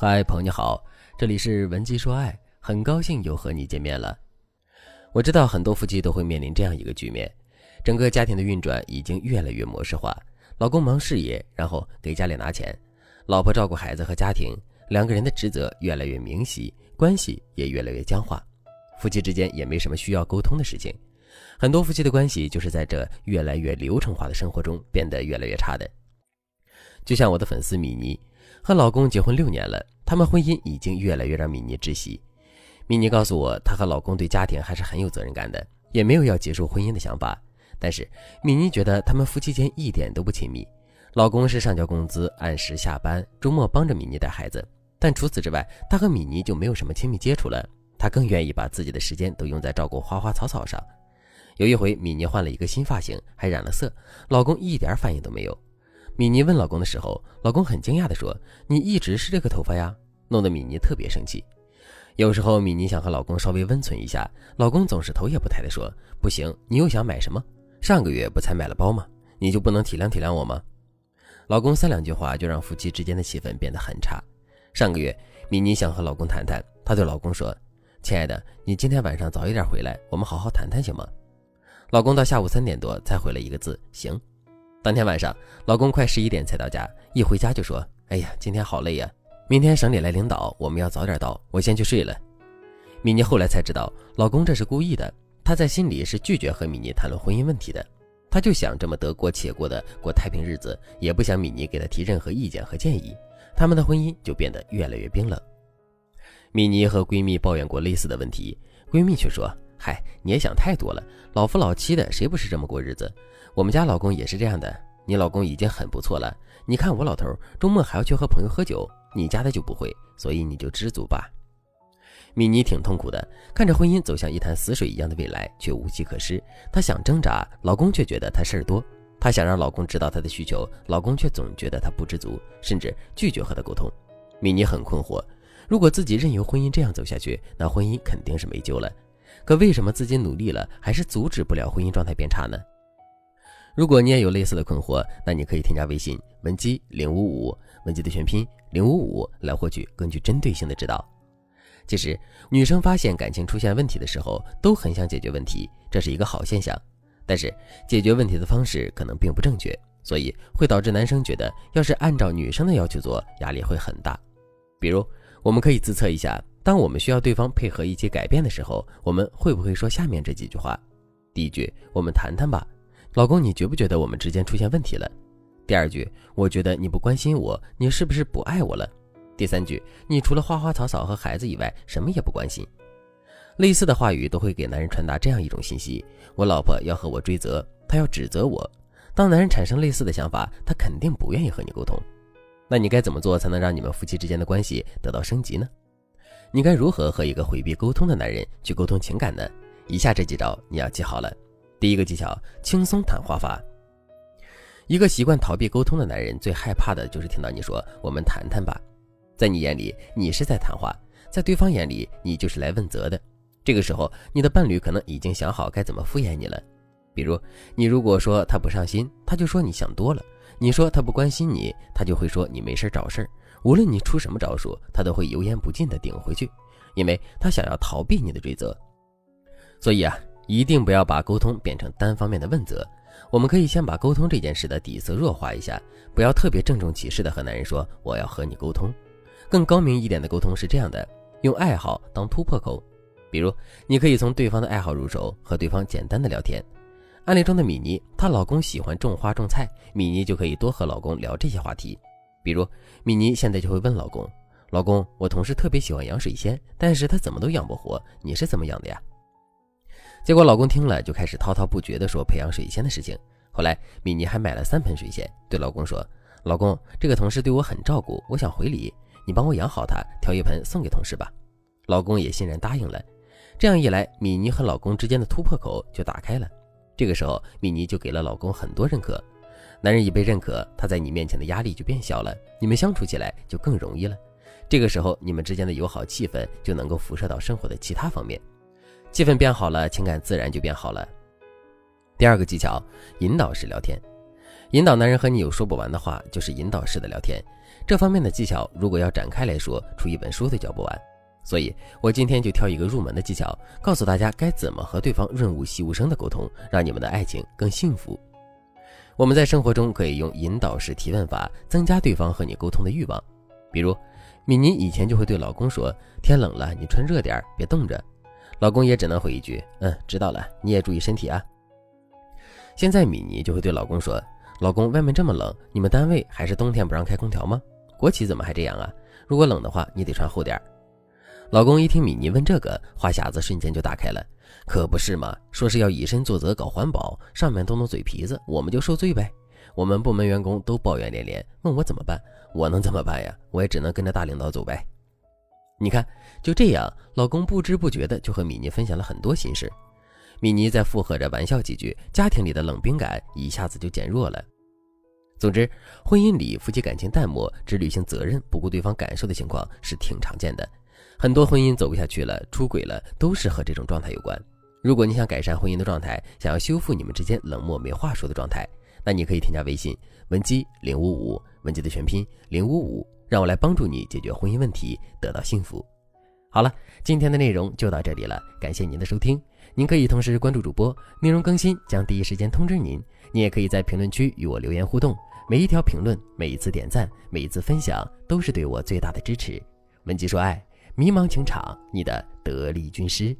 嗨，朋友你好，这里是文姬说爱，很高兴又和你见面了。我知道很多夫妻都会面临这样一个局面，整个家庭的运转已经越来越模式化，老公忙事业，然后给家里拿钱，老婆照顾孩子和家庭，两个人的职责越来越明晰，关系也越来越僵化，夫妻之间也没什么需要沟通的事情，很多夫妻的关系就是在这越来越流程化的生活中变得越来越差的。就像我的粉丝米妮。和老公结婚六年了，他们婚姻已经越来越让米妮窒息。米妮告诉我，她和老公对家庭还是很有责任感的，也没有要结束婚姻的想法。但是米妮觉得他们夫妻间一点都不亲密。老公是上交工资，按时下班，周末帮着米妮带孩子，但除此之外，他和米妮就没有什么亲密接触了。他更愿意把自己的时间都用在照顾花花草草上。有一回，米妮换了一个新发型，还染了色，老公一点反应都没有。米妮问老公的时候，老公很惊讶地说：“你一直是这个头发呀？”弄得米妮特别生气。有时候米妮想和老公稍微温存一下，老公总是头也不抬地说：“不行，你又想买什么？上个月不才买了包吗？你就不能体谅体谅我吗？”老公三两句话就让夫妻之间的气氛变得很差。上个月，米妮想和老公谈谈，她对老公说：“亲爱的，你今天晚上早一点回来，我们好好谈谈行吗？”老公到下午三点多才回了一个字：“行。”当天晚上，老公快十一点才到家，一回家就说：“哎呀，今天好累呀！明天省里来领导，我们要早点到，我先去睡了。”米妮后来才知道，老公这是故意的，他在心里是拒绝和米妮谈论婚姻问题的，他就想这么得过且过的过太平日子，也不想米妮给他提任何意见和建议，他们的婚姻就变得越来越冰冷。米妮和闺蜜抱怨过类似的问题，闺蜜却说。嗨，你也想太多了，老夫老妻的，谁不是这么过日子？我们家老公也是这样的。你老公已经很不错了，你看我老头周末还要去和朋友喝酒，你家的就不会，所以你就知足吧。米妮挺痛苦的，看着婚姻走向一潭死水一样的未来，却无计可施。她想挣扎，老公却觉得她事儿多；她想让老公知道她的需求，老公却总觉得她不知足，甚至拒绝和她沟通。米妮很困惑，如果自己任由婚姻这样走下去，那婚姻肯定是没救了。可为什么自己努力了，还是阻止不了婚姻状态变差呢？如果你也有类似的困惑，那你可以添加微信文姬零五五，文姬的全拼零五五，来获取更具针对性的指导。其实，女生发现感情出现问题的时候，都很想解决问题，这是一个好现象。但是，解决问题的方式可能并不正确，所以会导致男生觉得，要是按照女生的要求做，压力会很大。比如，我们可以自测一下。当我们需要对方配合一起改变的时候，我们会不会说下面这几句话？第一句，我们谈谈吧，老公，你觉不觉得我们之间出现问题了？第二句，我觉得你不关心我，你是不是不爱我了？第三句，你除了花花草草和孩子以外，什么也不关心。类似的话语都会给男人传达这样一种信息：我老婆要和我追责，她要指责我。当男人产生类似的想法，他肯定不愿意和你沟通。那你该怎么做才能让你们夫妻之间的关系得到升级呢？你该如何和一个回避沟通的男人去沟通情感呢？以下这几招你要记好了。第一个技巧：轻松谈话法。一个习惯逃避沟通的男人最害怕的就是听到你说“我们谈谈吧”。在你眼里，你是在谈话；在对方眼里，你就是来问责的。这个时候，你的伴侣可能已经想好该怎么敷衍你了。比如，你如果说他不上心，他就说你想多了；你说他不关心你，他就会说你没事找事儿。无论你出什么招数，他都会油盐不进的顶回去，因为他想要逃避你的追责。所以啊，一定不要把沟通变成单方面的问责。我们可以先把沟通这件事的底色弱化一下，不要特别郑重其事的和男人说我要和你沟通。更高明一点的沟通是这样的：用爱好当突破口。比如，你可以从对方的爱好入手，和对方简单的聊天。案例中的米妮，她老公喜欢种花种菜，米妮就可以多和老公聊这些话题。比如，米妮现在就会问老公：“老公，我同事特别喜欢养水仙，但是他怎么都养不活，你是怎么养的呀？”结果老公听了就开始滔滔不绝地说培养水仙的事情。后来，米妮还买了三盆水仙，对老公说：“老公，这个同事对我很照顾，我想回礼，你帮我养好它，挑一盆送给同事吧。”老公也欣然答应了。这样一来，米妮和老公之间的突破口就打开了。这个时候，米妮就给了老公很多认可。男人一被认可，他在你面前的压力就变小了，你们相处起来就更容易了。这个时候，你们之间的友好气氛就能够辐射到生活的其他方面，气氛变好了，情感自然就变好了。第二个技巧，引导式聊天。引导男人和你有说不完的话，就是引导式的聊天。这方面的技巧，如果要展开来说，出一本书都教不完。所以我今天就挑一个入门的技巧，告诉大家该怎么和对方润物细无声的沟通，让你们的爱情更幸福。我们在生活中可以用引导式提问法，增加对方和你沟通的欲望。比如，米妮以前就会对老公说：“天冷了，你穿热点，别冻着。”老公也只能回一句：“嗯，知道了，你也注意身体啊。”现在米妮就会对老公说。老公，外面这么冷，你们单位还是冬天不让开空调吗？国企怎么还这样啊？如果冷的话，你得穿厚点儿老公一听米妮问这个，话匣子瞬间就打开了。可不是嘛，说是要以身作则搞环保，上面动动嘴皮子，我们就受罪呗。我们部门员工都抱怨连连，问我怎么办？我能怎么办呀？我也只能跟着大领导走呗。你看，就这样，老公不知不觉的就和米妮分享了很多心事。米妮在附和着玩笑几句，家庭里的冷冰感一下子就减弱了。总之，婚姻里夫妻感情淡漠、只履行责任、不顾对方感受的情况是挺常见的。很多婚姻走不下去了、出轨了，都是和这种状态有关。如果你想改善婚姻的状态，想要修复你们之间冷漠没话说的状态，那你可以添加微信文姬零五五，文姬的全拼零五五，让我来帮助你解决婚姻问题，得到幸福。好了，今天的内容就到这里了，感谢您的收听。您可以同时关注主播，内容更新将第一时间通知您。您也可以在评论区与我留言互动，每一条评论、每一次点赞、每一次分享，都是对我最大的支持。文姬说爱，迷茫情场，你的得力军师。